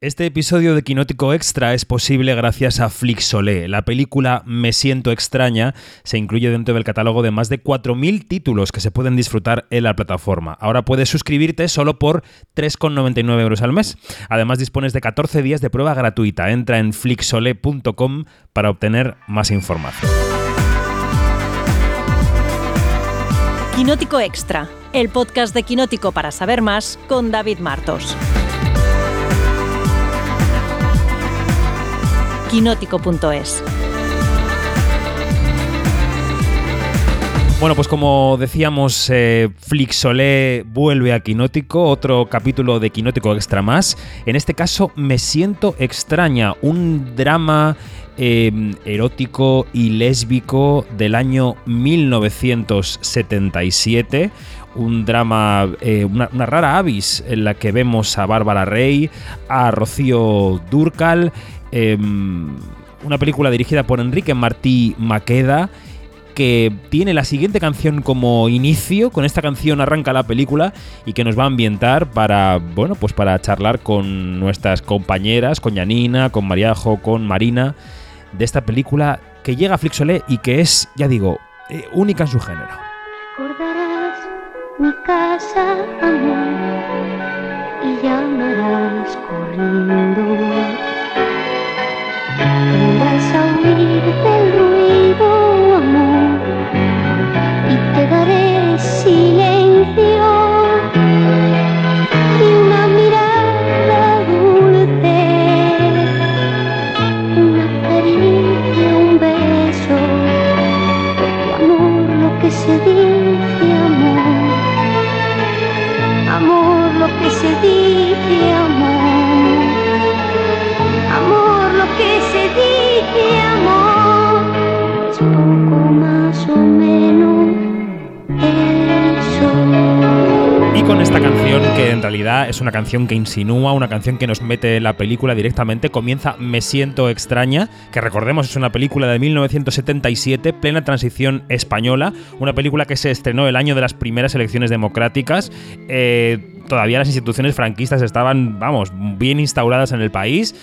Este episodio de Quinótico Extra es posible gracias a Flixolé. La película Me siento extraña se incluye dentro del catálogo de más de 4.000 títulos que se pueden disfrutar en la plataforma. Ahora puedes suscribirte solo por 3,99 euros al mes. Además dispones de 14 días de prueba gratuita. Entra en flixolé.com para obtener más información. Quinótico Extra, el podcast de Quinótico para saber más con David Martos. quinótico.es. Bueno, pues como decíamos, eh, Flixolé vuelve a Quinótico, otro capítulo de Quinótico Extra más. En este caso, Me siento extraña, un drama eh, erótico y lésbico del año 1977 un drama, eh, una, rara avis en la que vemos a Bárbara Rey, a Rocío Durcal, Em, una película dirigida por Enrique Martí Maqueda que tiene la siguiente canción como inicio, con esta canción arranca la película y que nos va a ambientar para, bueno, pues para charlar con nuestras compañeras, con Yanina, con Mariajo, con Marina, de esta película que llega a Flixolé y que es, ya digo, eh, única en su género. Mi casa, amor, y llamarás corriendo. Vas a huir del esta canción, que en realidad es una canción que insinúa, una canción que nos mete en la película directamente, comienza Me siento extraña, que recordemos es una película de 1977, plena transición española, una película que se estrenó el año de las primeras elecciones democráticas. Eh, todavía las instituciones franquistas estaban, vamos, bien instauradas en el país.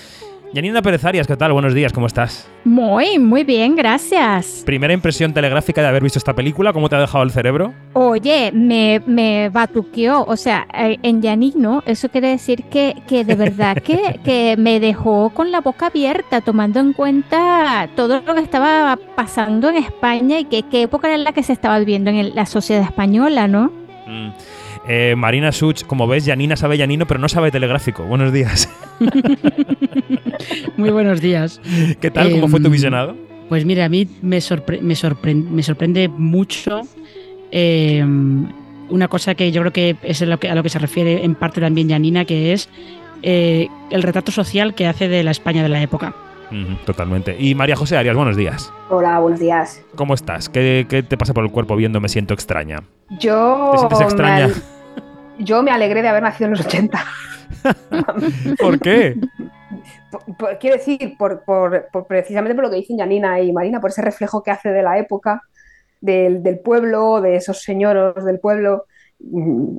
Yanina Pérez Arias, ¿qué tal? Buenos días, ¿cómo estás? Muy, muy bien, gracias. Primera impresión telegráfica de haber visto esta película, ¿cómo te ha dejado el cerebro? Oye, me, me batuqueó, o sea, eh, en llanino, eso quiere decir que, que de verdad que, que me dejó con la boca abierta, tomando en cuenta todo lo que estaba pasando en España y que, qué época era la que se estaba viviendo en el- la sociedad española, ¿no? Mm. Eh, Marina Such, como ves, Yanina sabe llanino, pero no sabe telegráfico. Buenos días. Muy buenos días. ¿Qué tal? ¿Cómo fue tu Em, visionado? Pues mira, a mí me, sorpre- me, sorpren- me sorprende mucho eh, una cosa que yo creo que es a lo que, a lo que se refiere en parte también Janina, que es eh, el retrato social que hace de la España de la época. Totalmente. Y María José Arias, buenos días. Hola, buenos días. ¿Cómo estás? ¿Qué, qué te pasa por el cuerpo viendo Me siento extraña? Yo ¿Te sientes me extraña? al- yo me alegré de haber nacido en los 80. ¿Por qué? Por- por- quiero decir, por, precisamente por lo que dicen Janina y Marina, por ese reflejo que hace de la época, del, del pueblo, de esos señoros del pueblo. Mm,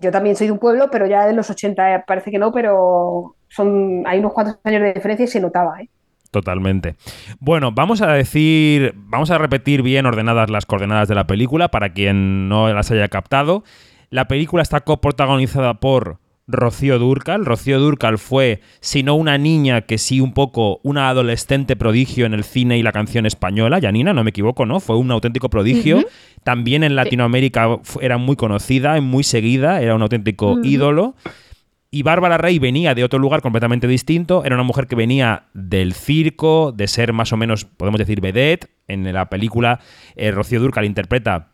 Yo también soy de un pueblo, pero ya en los 80 eh, parece que no, pero son, hay unos cuantos años de diferencia y se notaba. ¿eh? Totalmente. Bueno, vamos a decir, vamos a repetir bien ordenadas las coordenadas de la película para quien no las haya captado. La película está coprotagonizada por Rocío Durcal. Rocío Durcal fue, si no una niña, que sí un poco una adolescente prodigio en el cine y la canción española. Yanina, no me equivoco, ¿no? Fue un auténtico prodigio. También en Latinoamérica era muy conocida muy seguida, era un auténtico ídolo. Y Bárbara Rey venía de otro lugar completamente distinto. Era una mujer que venía del circo, de ser más o menos, podemos decir, vedette. En la película, eh, Rocío Durcal interpreta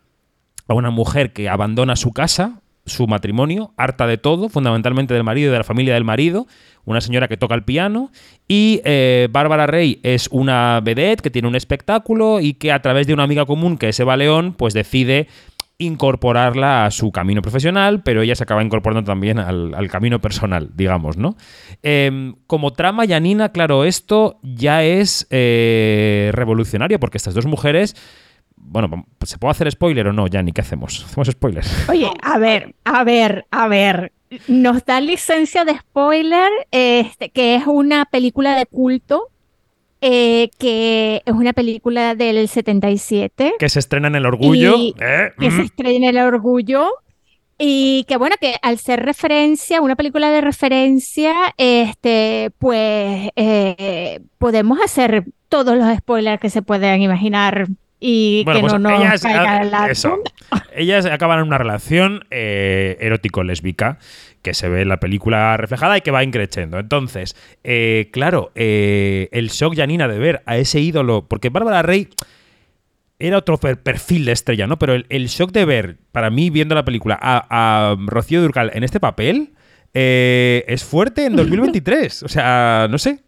a una mujer que abandona su casa, su matrimonio, harta de todo, fundamentalmente del marido y de la familia del marido. Una señora que toca el piano. Y eh, Bárbara Rey es una vedette que tiene un espectáculo y que a través de una amiga común, que es Eva León, pues decide incorporarla a su camino profesional, pero ella se acaba incorporando también al, camino personal, digamos, ¿no? Eh, como trama, Yanina, claro, esto ya es eh, revolucionario, porque estas dos mujeres, bueno, ¿se puede hacer spoiler o no, Yani? ¿Qué hacemos? ¿Hacemos spoilers? Oye, a ver, a ver, a ver. nos da licencia de spoiler, este, que es una película de culto, eh, que es una película del 77. Que se estrena en El Orgullo. Y- ¿eh? que se estrena El Orgullo. Y que bueno, que al ser referencia, una película de referencia, este, pues eh, podemos hacer todos los spoilers que se puedan imaginar y Bueno, que pues no nos ellas, caiga la eso. ellas acaban en una relación eh, erótico-lésbica que se ve en la película reflejada y que va increciendo. Entonces, eh, claro, eh, el shock Janina de ver a ese ídolo, porque Bárbara Rey era otro per- perfil de estrella, ¿no? Pero el, el shock de ver, para mí, viendo la película, a, a Rocío Durcal en este papel es fuerte en 2023. O sea, no sé.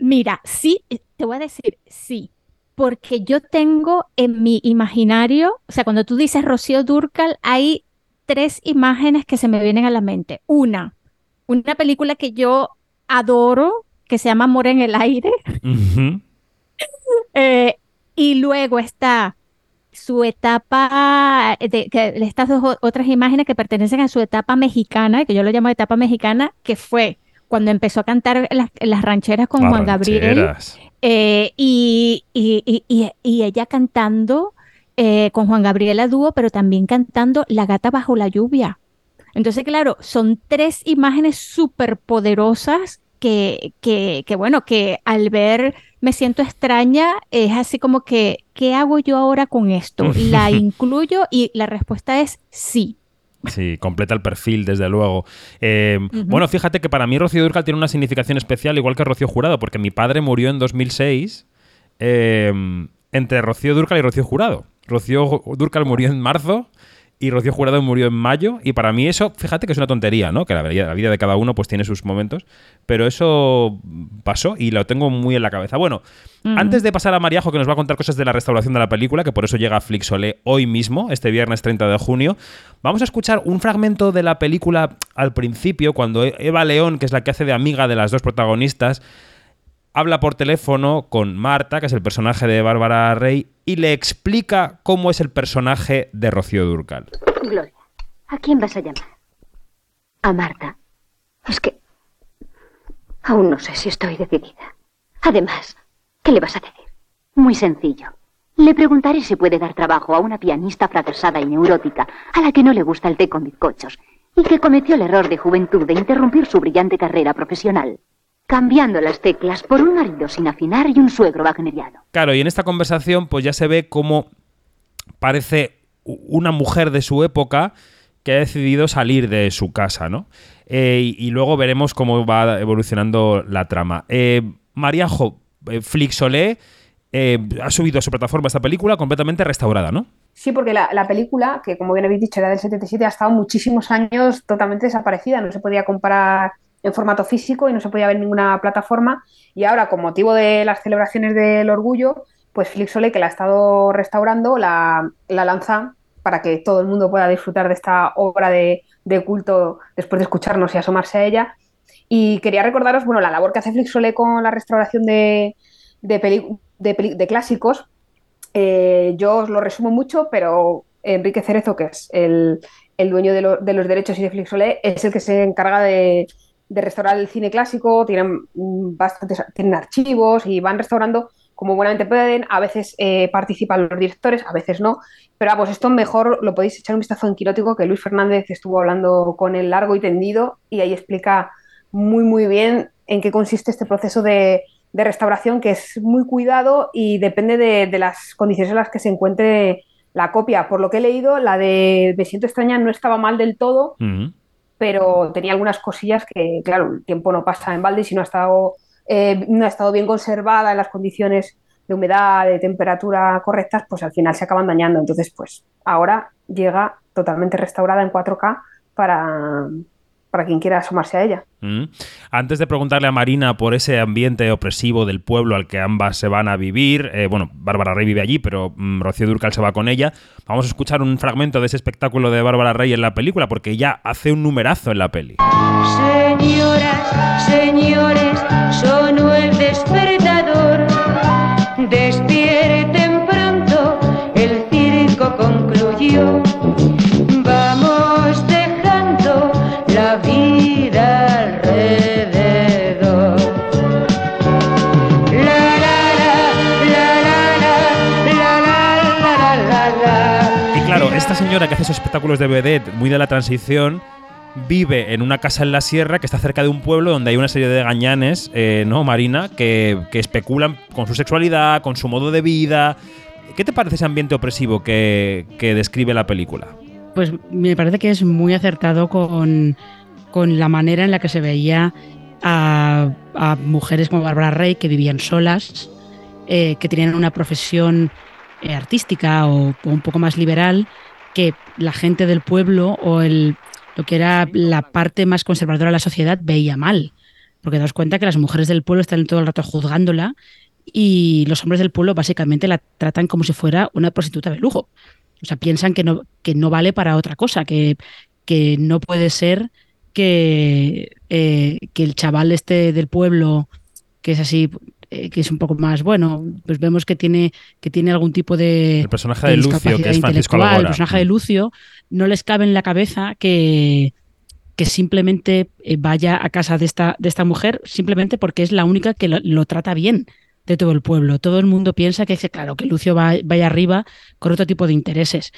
Mira, sí, te voy a decir sí, porque yo tengo en mi imaginario, o sea, cuando tú dices Rocío Dúrcal, hay tres imágenes que se me vienen a la mente. Una, una película que yo adoro, que se llama Amor en el aire, eh, y luego está su etapa, de, que, estas dos otras imágenes que pertenecen a su etapa mexicana, que yo lo llamo etapa mexicana, que fue cuando empezó a cantar las, las rancheras con Juan Gabriel. Eh, y, y- y- y- y ella cantando eh, con Juan Gabriel a dúo, pero también cantando La gata bajo la lluvia. Entonces, claro, son tres imágenes súper poderosas que, que, que, bueno, que al ver me siento extraña, es así como que, ¿qué hago yo ahora con esto? ¿La incluyo? Y la respuesta es sí. Sí, completa el perfil, desde luego. Eh. Bueno, fíjate que para mí Rocío Durcal tiene una significación especial, igual que Rocío Jurado, porque mi padre murió en 2006 eh, entre Rocío Durcal y Rocío Jurado. Rocío Durcal murió en marzo y Rocío Jurado murió en mayo. Y para mí eso, fíjate que es una tontería, ¿no? Que la vida, la vida de cada uno pues tiene sus momentos. Pero eso pasó y lo tengo muy en la cabeza. Bueno, antes de pasar a Mariajo, que nos va a contar cosas de la restauración de la película, que por eso llega a Flixolé hoy mismo, este viernes 30 de junio, vamos a escuchar un fragmento de la película al principio, cuando Eva León, que es la que hace de amiga de las dos protagonistas, habla por teléfono con Marta, que es el personaje de Bárbara Rey, y le explica cómo es el personaje de Rocío Durcal. Gloria, ¿a quién vas a llamar? A Marta. Es que... Aún no sé si estoy decidida. Además, ¿qué le vas a decir? Muy sencillo. Le preguntaré si puede dar trabajo a una pianista fracasada y neurótica a la que no le gusta el té con bizcochos y que cometió el error de juventud de interrumpir su brillante carrera profesional, cambiando las teclas por un marido sin afinar y un suegro wagneriano. Claro, y en esta conversación pues ya se ve cómo parece una mujer de su época que ha decidido salir de su casa, ¿no? Eh, y, y luego veremos cómo va evolucionando la trama. Eh, Mariajo, eh, Flixolé eh, ha subido a su plataforma esta película completamente restaurada, ¿no? Sí, porque la, la película, que como bien habéis dicho era del 77, ha estado muchísimos años totalmente desaparecida. No se podía comprar en formato físico y no se podía ver en ninguna plataforma. Y ahora, con motivo de las celebraciones del orgullo, pues Flixolé, que la ha estado restaurando, la, la lanza para que todo el mundo pueda disfrutar de esta obra de, de culto después de escucharnos y asomarse a ella. Y quería recordaros, bueno, la labor que hace Flixolé con la restauración de, de, peli- de clásicos. Eh, yo os lo resumo mucho, pero Enrique Cerezo, que es el, el dueño de, lo- de los derechos y de Flixolé, es el que se encarga de, de restaurar el cine clásico. Tienen mm, bastantes tienen archivos y van restaurando como buenamente pueden. A veces eh, participan los directores, a veces no. Pero vamos, esto mejor lo podéis echar un vistazo en Quirótico, que Luis Fernández estuvo hablando con él largo y tendido y ahí explica muy, muy bien en qué consiste este proceso de, de restauración, que es muy cuidado y depende de, de las condiciones en las que se encuentre la copia. Por lo que he leído, la de Me siento extraña no estaba mal del todo. Pero tenía algunas cosillas que, claro, el tiempo no pasa en balde si no ha estado, eh, no ha estado bien conservada en las condiciones de humedad, de temperatura correctas, pues al final se acaban dañando. Entonces, pues ahora llega totalmente restaurada en 4K para, para quien quiera asomarse a ella. Mm. Antes de preguntarle a Marina por ese ambiente opresivo del pueblo al que ambas se van a vivir, eh, bueno, Bárbara Rey vive allí, pero mm, Rocío Durcal se va con ella, vamos a escuchar un fragmento de ese espectáculo de Bárbara Rey en la película, porque ella hace un numerazo en la peli. Señoras, señores, señora que hace esos espectáculos de vedette muy de la transición vive en una casa en la sierra que está cerca de un pueblo donde hay una serie de gañanes, eh, ¿no, Marina? Que, que especulan con su sexualidad, con su modo de vida. ¿Qué te parece ese ambiente opresivo que, que describe la película? Pues me parece que es muy acertado con, con la manera en la que se veía a, mujeres como Bárbara Rey que vivían solas, eh, que tenían una profesión eh, artística o un poco más liberal, que la gente del pueblo o el, lo que era la parte más conservadora de la sociedad veía mal. Porque daos cuenta que las mujeres del pueblo están todo el rato juzgándola y los hombres del pueblo básicamente la tratan como si fuera una prostituta de lujo. O sea, piensan que no, que no vale para otra cosa, que, que no puede ser que, eh, que el chaval este del pueblo, que es así, eh, que es un poco más bueno, pues vemos que tiene, que tiene algún tipo de. El personaje de, Lucio, que es Francisco. El personaje de Lucio no les cabe en la cabeza que, que simplemente eh, vaya a casa de esta, de esta mujer, simplemente porque es la única que lo, lo trata bien de todo el pueblo. Todo el mundo piensa que, claro, que Lucio va, vaya arriba con otro tipo de intereses.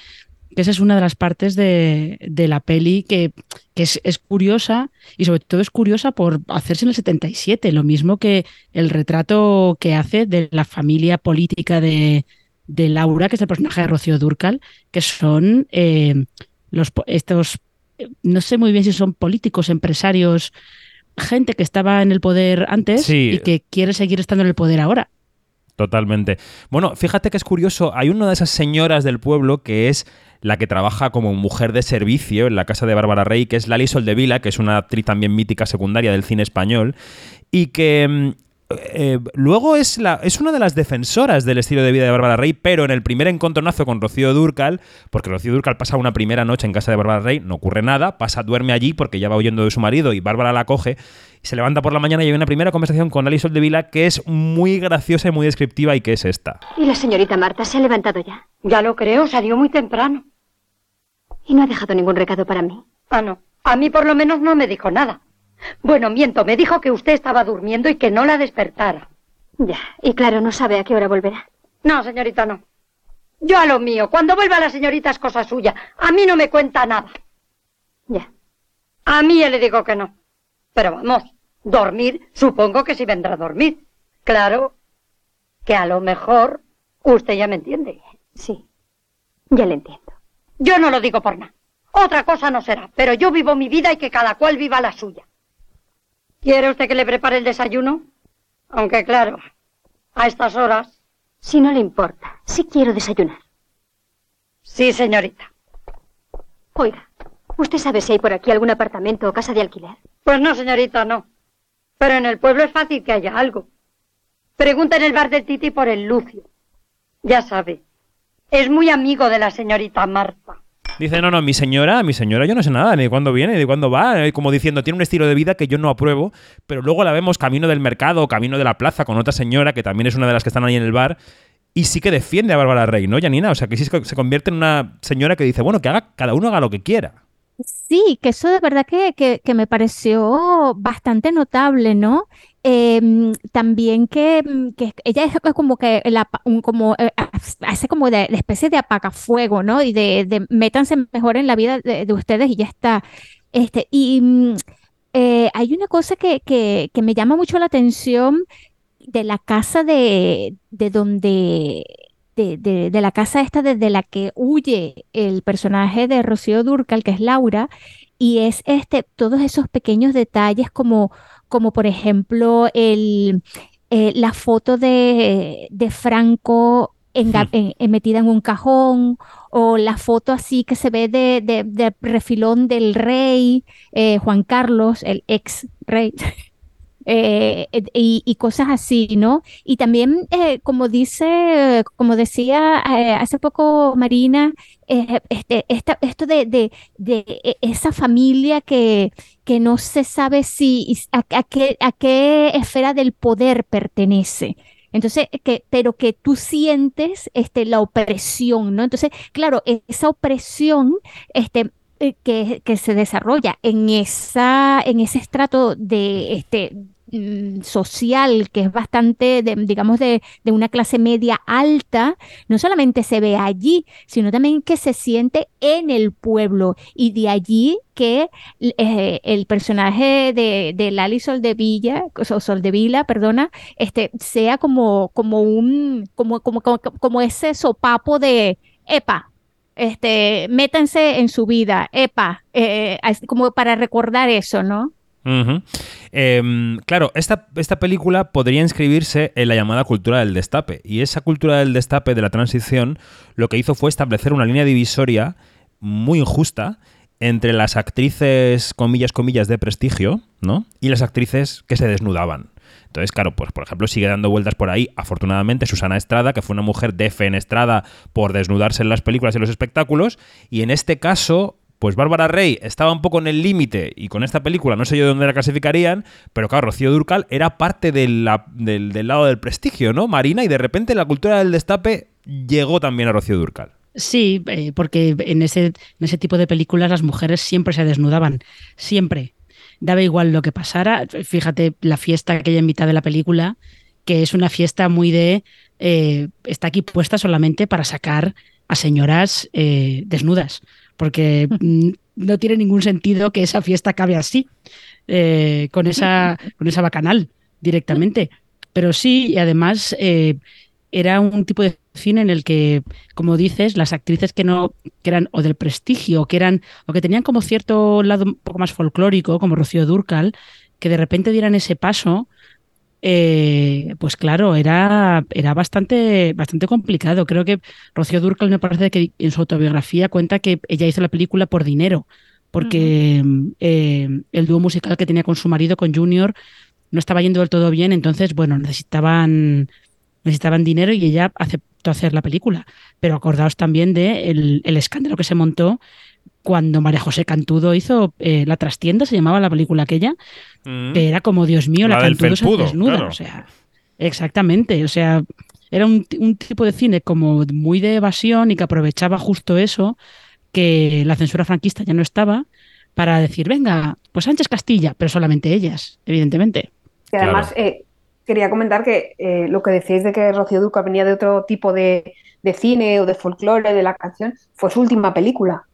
Que esa es una de las partes de, de la peli que, que es, es, curiosa y sobre todo es curiosa por hacerse en el 77, lo mismo que el retrato que hace de la familia política de, de Laura, que es el personaje de Rocío Durcal, que son eh, los, estos, no sé muy bien si son políticos, empresarios, gente que estaba en el poder antes Sí. y que quiere seguir estando en el poder ahora. Totalmente. Bueno, fíjate que es curioso, hay una de esas señoras del pueblo que es la que trabaja como mujer de servicio en la casa de Bárbara Rey, que es Lali Soldevila, que es una actriz también mítica secundaria del cine español, y que mm, eh, luego es, la, es una de las defensoras del estilo de vida de Bárbara Rey, pero en el primer encontronazo con Rocío Durcal, porque Rocío Durcal pasa una primera noche en casa de Bárbara Rey, no ocurre nada, pasa, duerme allí porque ya va huyendo de su marido y Bárbara la coge, y se levanta por la mañana y hay una primera conversación con Lali Soldevila que es muy graciosa y muy descriptiva y que es esta. ¿Y la señorita Marta se ha levantado ya? Ya lo creo, salió muy temprano. ¿Y no ha dejado ningún recado para mí? Ah, no. A mí por lo menos no me dijo nada. Bueno, miento, me dijo que usted estaba durmiendo y que no la despertara. Ya, y claro, no sabe a qué hora volverá. No, señorita, no. Yo a lo mío. Cuando vuelva la señorita es cosa suya. A mí no me cuenta nada. Ya. A mí ya le digo que no. Pero vamos, dormir, supongo que sí vendrá a dormir. Claro, que a lo mejor usted ya me entiende. Sí, ya le entiendo. Yo no lo digo por nada. Otra cosa no será, pero yo vivo mi vida y que cada cual viva la suya. ¿Quiere usted que le prepare el desayuno? Aunque claro, a estas horas. Si no le importa, sí quiero desayunar. Sí, señorita. Oiga, ¿usted sabe si hay por aquí algún apartamento o casa de alquiler? Pues no, señorita, no. Pero en el pueblo es fácil que haya algo. Pregunta en el bar del Titi por el Lucio. Ya sabe, es muy amigo de la señorita Marta. Dice, no, no, mi señora, mi señora, yo no sé nada, ni de cuándo viene, ni de cuándo va. eh, Como diciendo, tiene un estilo de vida que yo no apruebo, pero luego la vemos camino del mercado, camino de la plaza, con otra señora, que también es una de las que están ahí en el bar, y sí que defiende a Bárbara Rey, ¿no, Janina? O sea, que sí se convierte en una señora que dice, bueno, que haga, cada uno haga lo que quiera. Sí, que eso de verdad que, que, que me pareció bastante notable, ¿no? Em, también que, mm, que ella es como que como eh, hace como de, especie de apagafuego, ¿no? Y de, de métanse mejor en la vida de, de ustedes y ya está. Este, y mm, eh, hay una cosa que, que, que me llama mucho la atención de la casa de, de donde de, de- de la casa esta desde la que huye el personaje de Rocío Durcal, que es Laura, y es este, todos esos pequeños detalles como, como por ejemplo el, eh, la foto de, de Franco enga- en- en- metida en un cajón, o la foto así que se ve de, de- de refilón del rey, eh, Juan Carlos, el ex rey. eh, y, y cosas así, ¿no? Y también, eh, como dice, como decía hace poco Marina, este, esta- esto de, de- de e- esa familia que, que no se sabe si a, a qué, qué esfera del poder pertenece. Entonces, que, pero que tú sientes este, la opresión, ¿no? Entonces, claro, esa opresión este, eh, que, que se desarrolla en esa, en ese estrato de, este, mm, social que es bastante, de- digamos, de, de una clase media alta, no solamente se ve allí, sino también que se siente en el pueblo y de allí que eh, el personaje de, de Lali Soldevilla, o Soldevila, perdona, este, sea como, como un, como, como, como, como ese sopapo de, epa, este, métanse en su vida, epa, eh, como para recordar eso, ¿no? Em, claro, esta, esta película podría inscribirse en la llamada cultura del destape. Y esa cultura del destape de la transición lo que hizo fue establecer una línea divisoria muy injusta entre las actrices, comillas, comillas, de prestigio, ¿no? Y las actrices que se desnudaban. Entonces, claro, pues por ejemplo sigue dando vueltas por ahí, afortunadamente, Susana Estrada, que fue una mujer defenestrada por desnudarse en las películas y los espectáculos, y en este caso, pues Bárbara Rey estaba un poco en el límite y con esta película no sé yo dónde la clasificarían, pero claro, Rocío Durcal era parte de del, lado del prestigio, ¿no? Marina, y de repente la cultura del destape llegó también a Rocío Durcal. Sí, eh, porque en ese, en ese tipo de películas las mujeres siempre se desnudaban, siempre. Daba igual lo que pasara. Fíjate la fiesta que hay en mitad de la película, que es una fiesta muy de... eh, está aquí puesta solamente para sacar a señoras eh, desnudas, porque mm, no tiene ningún sentido que esa fiesta acabe así, eh, con, esa, con esa bacanal directamente. Pero sí, y además eh, era un tipo de cine en el que, como dices, las actrices que no que eran o del prestigio, o que eran o que tenían como cierto lado un poco más folclórico, como Rocío Durcal, que de repente dieran ese paso, eh, pues claro, era, era bastante, bastante complicado. Creo que Rocío Durcal me parece que en su autobiografía cuenta que ella hizo la película por dinero, porque eh, el dúo musical que tenía con su marido, con Junior, no estaba yendo del todo bien, entonces, bueno, necesitaban, necesitaban dinero y ella aceptó hacer la película. Pero acordaos también de el, el escándalo que se montó cuando María José Cantudo hizo eh, La trastienda, se llamaba la película aquella, que era como, Dios mío, la, La del Cantudo se felpudo, desnuda. claro. O sea, exactamente. O sea, era un, un tipo de cine como muy de evasión y que aprovechaba justo eso, que la censura franquista ya no estaba, para decir, venga, pues Sánchez Castilla, pero solamente ellas, evidentemente. Y además, eh, quería comentar que eh, lo que decíais de que Rocío Dúrcal venía de otro tipo de, de cine o de folclore de la canción, fue su última película.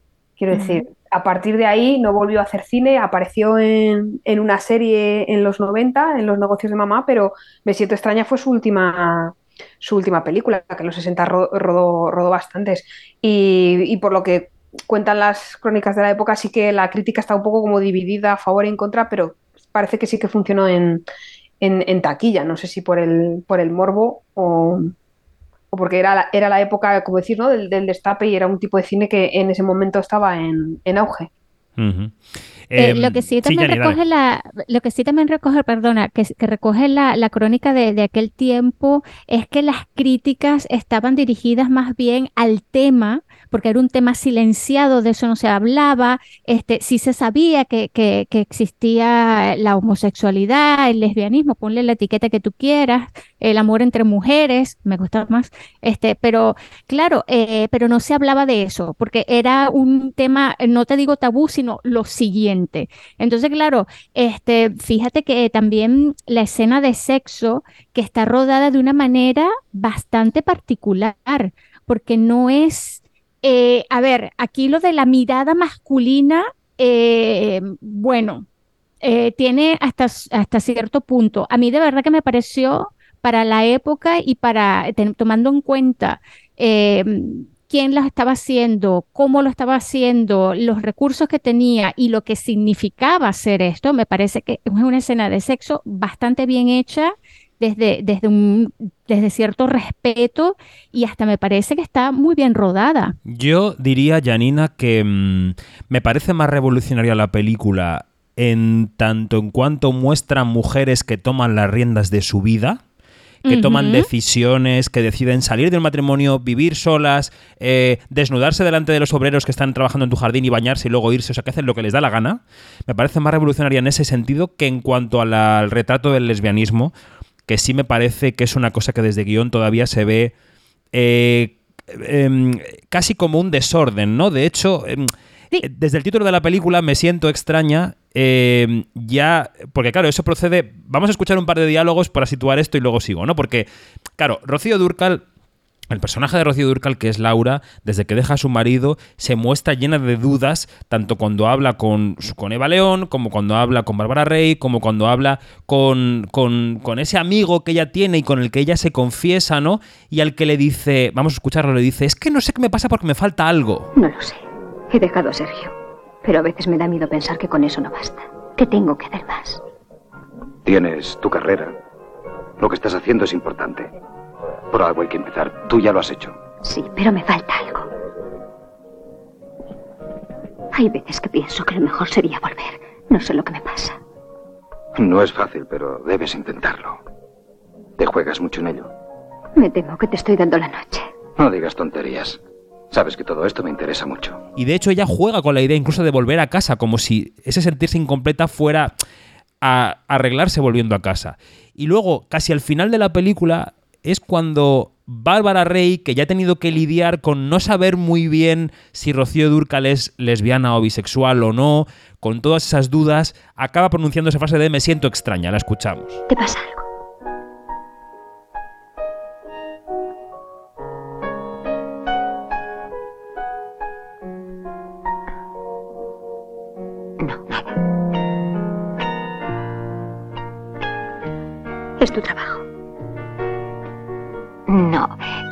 Quiero decir, a partir de ahí no volvió a hacer cine, apareció en, en una serie en los 90, en Los negocios de mamá, pero Me siento extraña fue su última, su última película, que en los 60 ro- rodó, rodó bastantes. Y, y por lo que cuentan las crónicas de la época, sí que la crítica está un poco como dividida a favor y en contra, pero parece que sí que funcionó en, en, en taquilla. No sé si por el, por el morbo o, o porque era la, era la época, como decir, ¿no? del, del destape y era un tipo de cine que en ese momento estaba en, en auge. Eh, Em, lo que sí también recoge dale. la, lo que sí también recoge, perdona, que, que recoge la, la crónica de, de aquel tiempo es que las críticas estaban dirigidas más bien al tema, porque era un tema silenciado, de eso no se hablaba, este, sí se sabía que, que, existía la homosexualidad, el lesbianismo, ponle la etiqueta que tú quieras, el amor entre mujeres, me gusta más, este, pero claro, eh, pero no se hablaba de eso, porque era un tema, no te digo tabú, sino lo siguiente. Entonces, claro, este, fíjate que también la escena de sexo que está rodada de una manera bastante particular, porque no es, eh, a ver, aquí lo de la mirada masculina, eh, bueno, eh, tiene hasta, hasta cierto punto. A mí de verdad que me pareció para la época y para tomando en cuenta eh, quién lo estaba haciendo, cómo lo estaba haciendo, los recursos que tenía y lo que significaba hacer esto, me parece que es una escena de sexo bastante bien hecha. Desde, desde, un, desde cierto respeto y hasta me parece que está muy bien rodada. Yo diría, Janina, que mm, me parece más revolucionaria la película en tanto en cuanto muestra mujeres que toman las riendas de su vida, que toman decisiones, que deciden salir del matrimonio, vivir solas, eh, desnudarse delante de los obreros que están trabajando en tu jardín y bañarse y luego irse, o sea, que hacen lo que les da la gana. Me parece más revolucionaria en ese sentido que en cuanto la- al retrato del lesbianismo, que sí me parece que es una cosa que desde guion todavía se ve eh, em, casi como un desorden, ¿no? De hecho, em, desde el título de la película me siento extraña. eh, ya, porque claro, eso procede. Vamos a escuchar un par de diálogos para situar esto y luego sigo, ¿no? Porque, claro, Rocío Durcal el personaje de Rocío Durcal, que es Laura, desde que deja a su marido, se muestra llena de dudas, tanto cuando habla con, con Eva León, como cuando habla con Bárbara Rey, como cuando habla con, con- con ese amigo que ella tiene y con el que ella se confiesa, ¿no? Y al que le dice, vamos a escucharlo, le dice, es que no sé qué me pasa porque me falta algo. No lo sé. He dejado a Sergio. Pero a veces me da miedo pensar que con eso no basta. Que tengo que hacer más. Tienes tu carrera. Lo que estás haciendo es importante. Por algo hay que empezar. Tú ya lo has hecho. Sí, pero me falta algo. Hay veces que pienso que lo mejor sería volver. No sé lo que me pasa. No es fácil, pero debes intentarlo. Te juegas mucho en ello. Me temo que te estoy dando la noche. No digas tonterías. Sabes que todo esto me interesa mucho. Y de hecho ella juega con la idea incluso de volver a casa, como si ese sentirse incompleta fuera a arreglarse volviendo a casa. Y luego, casi al final de la película, es cuando Bárbara Rey, que ya ha tenido que lidiar con no saber muy bien si Rocío Durcal es lesbiana o bisexual o no, con todas esas dudas, acaba pronunciando esa frase de me siento extraña, la escuchamos. ¿Te pasa algo?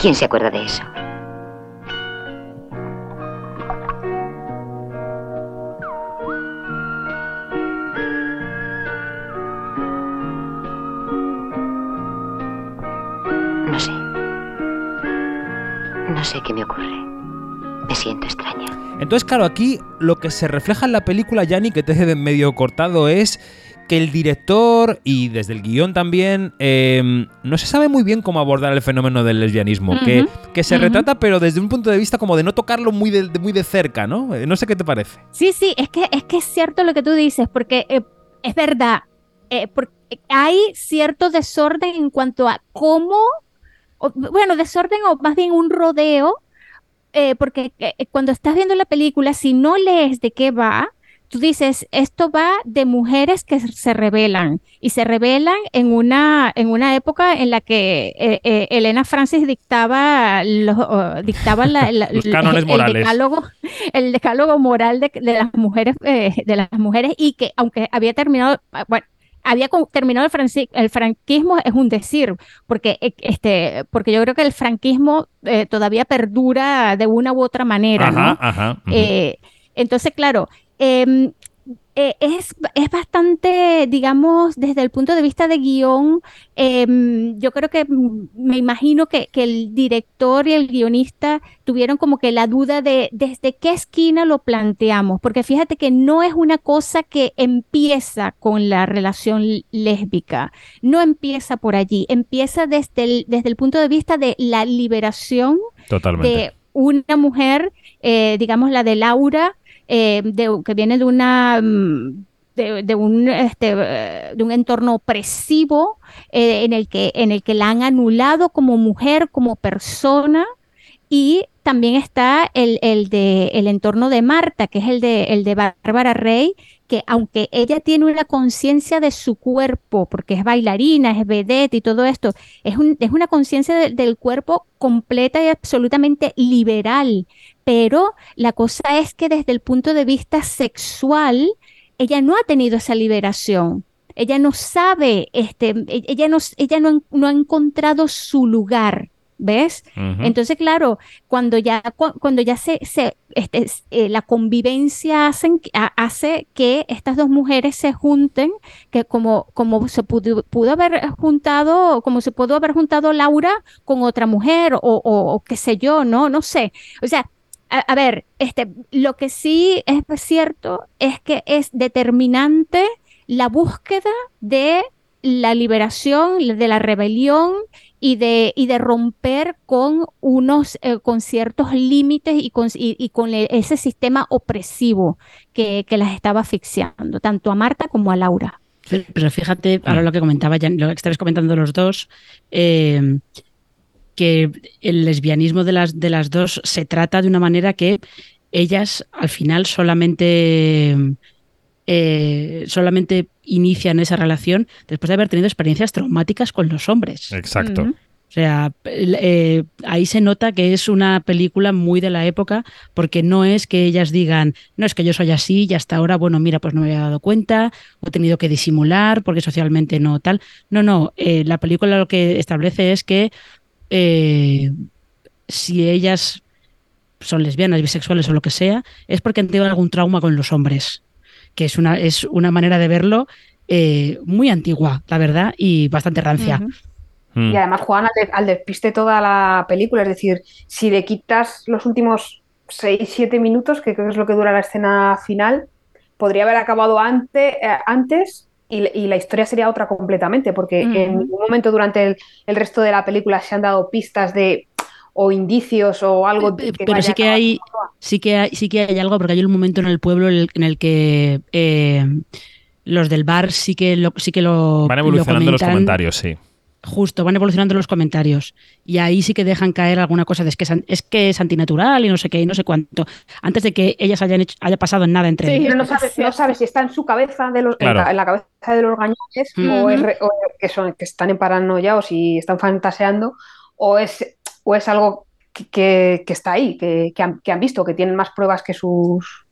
¿Quién se acuerda de eso? No sé. No sé qué me ocurre. Me siento extraña. Entonces, claro, aquí lo que se refleja en la película, Yanni, que te he medio cortado, es que el director y desde el guion también eh, no se sabe muy bien cómo abordar el fenómeno del lesbianismo, que, Ujú, que se ujú. retrata pero desde un punto de vista como de no tocarlo muy de, de- muy de cerca, ¿no? Eh, No sé qué te parece. Sí, sí, es que, es que es cierto lo que tú dices, porque eh, es verdad, eh, porque hay cierto desorden en cuanto a cómo, o, bueno, desorden o más bien un rodeo, eh, porque cuando estás viendo la película, si no lees de qué va, tú dices, esto va de mujeres que se rebelan y se rebelan en una, en una época en la que eh, eh, Elena Francis dictaba los, oh, dictaba la- la- Los cánones el morales. decálogo, el decálogo moral de, de las mujeres, eh, de las mujeres y que aunque había terminado, ah, bueno, había terminado el, franci- el franquismo es un decir, porque eh, este, porque yo creo que el franquismo eh, todavía perdura de una u otra manera, ¿no? Ajá, ajá. ujú. Eh, entonces, claro, em, eh, es, es bastante, digamos, desde el punto de vista de guion, em, yo creo que mm, me imagino que, que el director y el guionista tuvieron como que la duda de desde qué esquina lo planteamos, porque fíjate que no es una cosa que empieza con la relación lésbica, no empieza por allí, empieza desde el, desde el punto de vista de la liberación Totalmente. de una mujer, eh, digamos la de Laura, eh, de- que viene de una mm, de, un este, de un entorno opresivo eh, en el que en el que la han anulado como mujer, como persona. Y también está el, el de el entorno de Marta, que es el de el de Bárbara Rey, que aunque ella tiene una conciencia de su cuerpo, porque es bailarina, es vedette y todo esto, es, un- es una conciencia de- del cuerpo completa y absolutamente liberal. Pero la cosa es que desde el punto de vista sexual, ella no ha tenido esa liberación. Ella no sabe, este, e- ella no, ella no, no ha encontrado su lugar. ¿Ves? Entonces, claro, cuando ya, cu- cuando ya se, se este, eh, la convivencia hacen, ha- hace que estas dos mujeres se junten, que como, como se pudo, pudo haber juntado, como se pudo haber juntado Laura con otra mujer o, o- o qué sé yo, no, no sé. O sea, a, a ver, este, lo que sí es cierto es que es determinante la búsqueda de la liberación, de la rebelión y de, y de romper con unos, eh, con ciertos límites y con, y, y con e- ese sistema opresivo que, que las estaba asfixiando, tanto a Marta como a Laura. Pero, pero fíjate, ahora lo que comentaba, ya, lo que estabais comentando los dos, eh, que el lesbianismo de las, de las dos se trata de una manera que ellas al final solamente, eh, solamente inician esa relación después de haber tenido experiencias traumáticas con los hombres. Exacto. O sea, eh, ahí se nota que es una película muy de la época, porque no es que ellas digan, no es que yo soy así y hasta ahora, bueno, mira, pues no me había dado cuenta, o he tenido que disimular porque socialmente no tal. No, no, eh, la película lo que establece es que eh, si ellas son lesbianas, bisexuales o lo que sea, es porque han tenido algún trauma con los hombres, que es una, es una manera de verlo eh, muy antigua, la verdad, y bastante rancia. Mm. Y además juegan al, de- al despiste toda la película, es decir, si le quitas los últimos 6-7 minutos, que creo que es lo que dura la escena final, podría haber acabado ante- eh, antes y, y la historia sería otra completamente, porque en ningún momento durante el, el resto de la película se han dado pistas de o indicios o algo Eh, que pero sí que hay sí que hay, sí que hay algo porque hay un momento en el pueblo en el, en el que eh, los del bar sí que lo sí que lo Van lo evolucionando los comentarios, sí. justo van evolucionando los comentarios y ahí sí que dejan caer alguna cosa de es que es, que es antinatural y no sé qué y no sé cuánto antes de que ellas hayan hecho, haya pasado nada entre Sí. ellas Pero no sabes, no sabes si está en su cabeza, de los, en Claro. en, la cabeza de los gañones, o, es re- o que, son, que están en paranoia o si están fantaseando, o es, o es algo que, que- que está ahí, que, que han, que han visto, que tienen más pruebas que sus,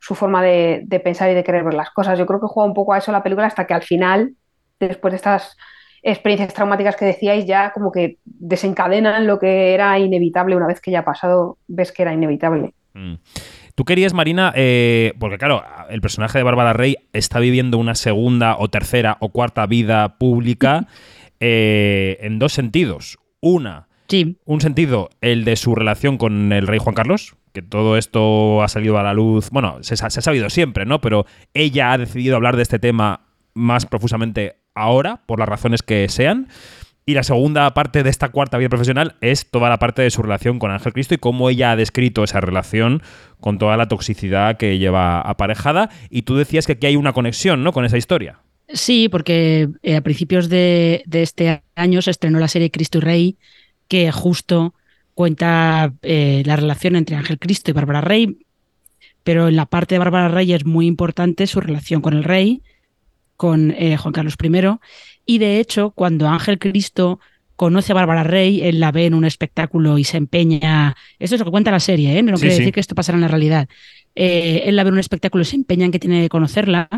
su forma de, de pensar y de querer ver las cosas. Yo creo que juega un poco a eso la película hasta que al final, después de estas experiencias traumáticas que decíais, ya como que desencadenan lo que era inevitable una vez que ya ha pasado, ves que era inevitable. Mm. Tú querías, Marina, eh, porque claro, el personaje de Bárbara Rey está viviendo una segunda o tercera o cuarta vida pública eh, en dos sentidos. Una, sí un sentido, el de su relación con el rey Juan Carlos, que todo esto ha salido a la luz, bueno, se, se ha sabido siempre, ¿no? Pero ella ha decidido hablar de este tema más profusamente ahora, por las razones que sean. Y la segunda parte de esta cuarta vida profesional es toda la parte de su relación con Ángel Cristo y cómo ella ha descrito esa relación con toda la toxicidad que lleva aparejada. Y tú decías que aquí hay una conexión, ¿no? Con esa historia. Sí, porque eh, a principios de, de este año se estrenó la serie Cristo y Rey, que justo cuenta eh, la relación entre Ángel Cristo y Bárbara Rey, pero en la parte de Bárbara Rey es muy importante su relación con el rey, con eh, Juan Carlos I, y de hecho, cuando Ángel Cristo conoce a Bárbara Rey, él la ve en un espectáculo y se empeña. Esto es lo que cuenta la serie, ¿eh? no Sí, quiere sí. decir que esto pasara en la realidad. Eh, él la ve en un espectáculo y se empeña en que tiene que conocerla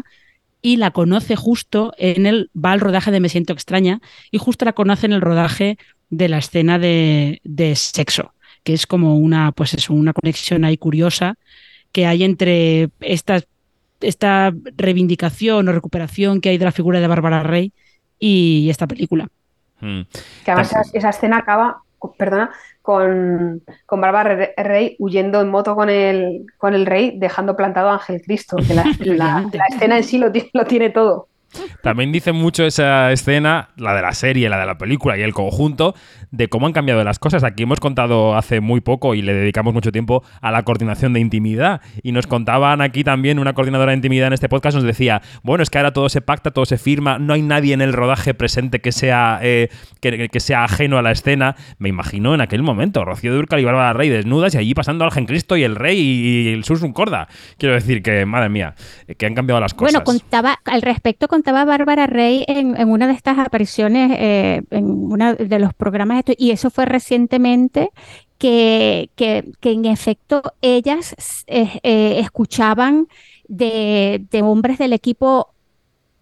y la conoce justo en el, va al rodaje de Me Siento Extraña y justo la conoce en el rodaje de la escena de, de sexo, que es como una, pues eso, una conexión ahí curiosa que hay entre esta, esta reivindicación o recuperación que hay de la figura de Bárbara Rey y esta película. Mm. Que además esa, esa escena acaba, perdona, con, con Bárbara Re- Rey huyendo en moto con el, con el rey, dejando plantado a Ángel Cristo. Que la, la- escena en sí lo, lo tiene todo. También dice mucho esa escena, la de la serie, la de la película y el conjunto, de cómo han cambiado las cosas. Aquí hemos contado hace muy poco y le dedicamos mucho tiempo a la coordinación de intimidad. Y nos contaban aquí también, una coordinadora de intimidad en este podcast nos decía, bueno, es que ahora todo se pacta, todo se firma, no hay nadie en el rodaje presente que sea, eh, que, que sea ajeno a la escena. Me imagino en aquel momento, Rocío Durcal y Bárbara Rey desnudas y allí pasando al Cristo y el rey y el Susun Corda. Quiero decir que, madre mía, que han cambiado las cosas. Bueno, contaba, al respecto contaba Bárbara Rey en, una de estas apariciones, eh, en uno de los programas, y eso fue recientemente, que, que, que en efecto ellas eh, eh, escuchaban de, de hombres del equipo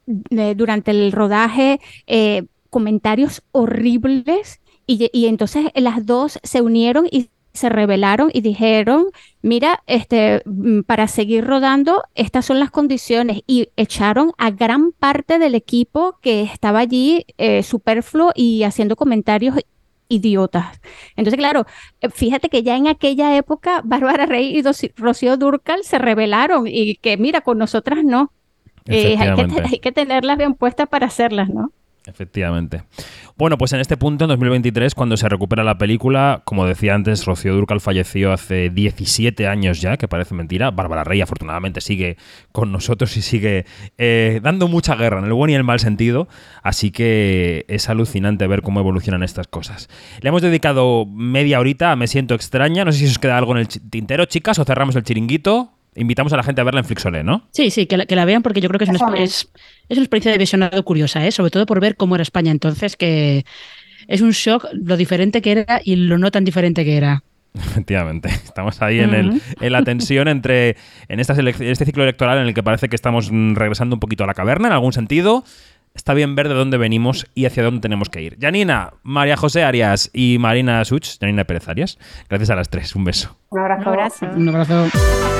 durante el rodaje comentarios horribles y, y entonces las dos se unieron y se rebelaron y dijeron, mira, este, mm, para seguir rodando, estas son las condiciones y echaron a gran parte del equipo que estaba allí eh, superfluo y haciendo comentarios idiotas. Entonces, claro, eh, fíjate que ya en aquella época Bárbara Rey y Doci- Rocío Durcal se rebelaron y que mira, con nosotras no. Eh, hay, que, Efectivamente. hay que tenerlas bien puestas para hacerlas, ¿no? Efectivamente. Bueno, pues en este punto, en 2023, cuando se recupera la película, como decía antes, Rocío Durcal falleció hace 17 años ya, que parece mentira. Bárbara Rey, afortunadamente, sigue con nosotros y sigue eh, dando mucha guerra, en el buen y el mal sentido. Así que es alucinante ver cómo evolucionan estas cosas. Le hemos dedicado media horita a Me Siento Extraña. No sé si os queda algo en el tintero, chicas, o cerramos el chiringuito invitamos a la gente a verla en Flixolé, ¿no? Sí, sí, que la, vean porque yo creo que es una, es, una experiencia de visionado curiosa, ¿eh? sobre todo por ver cómo era España entonces, que es un shock lo diferente que era y lo no tan diferente que era. Efectivamente, estamos ahí en, el, en la tensión entre en, esta este ciclo electoral en el que parece que estamos regresando un poquito a la caverna en algún sentido. Está bien ver de dónde venimos y hacia dónde tenemos que ir. Janina, María José Arias y Marina Such, Janina Pérez Arias, gracias a las tres. Un beso. Un abrazo. Un abrazo. Un abrazo.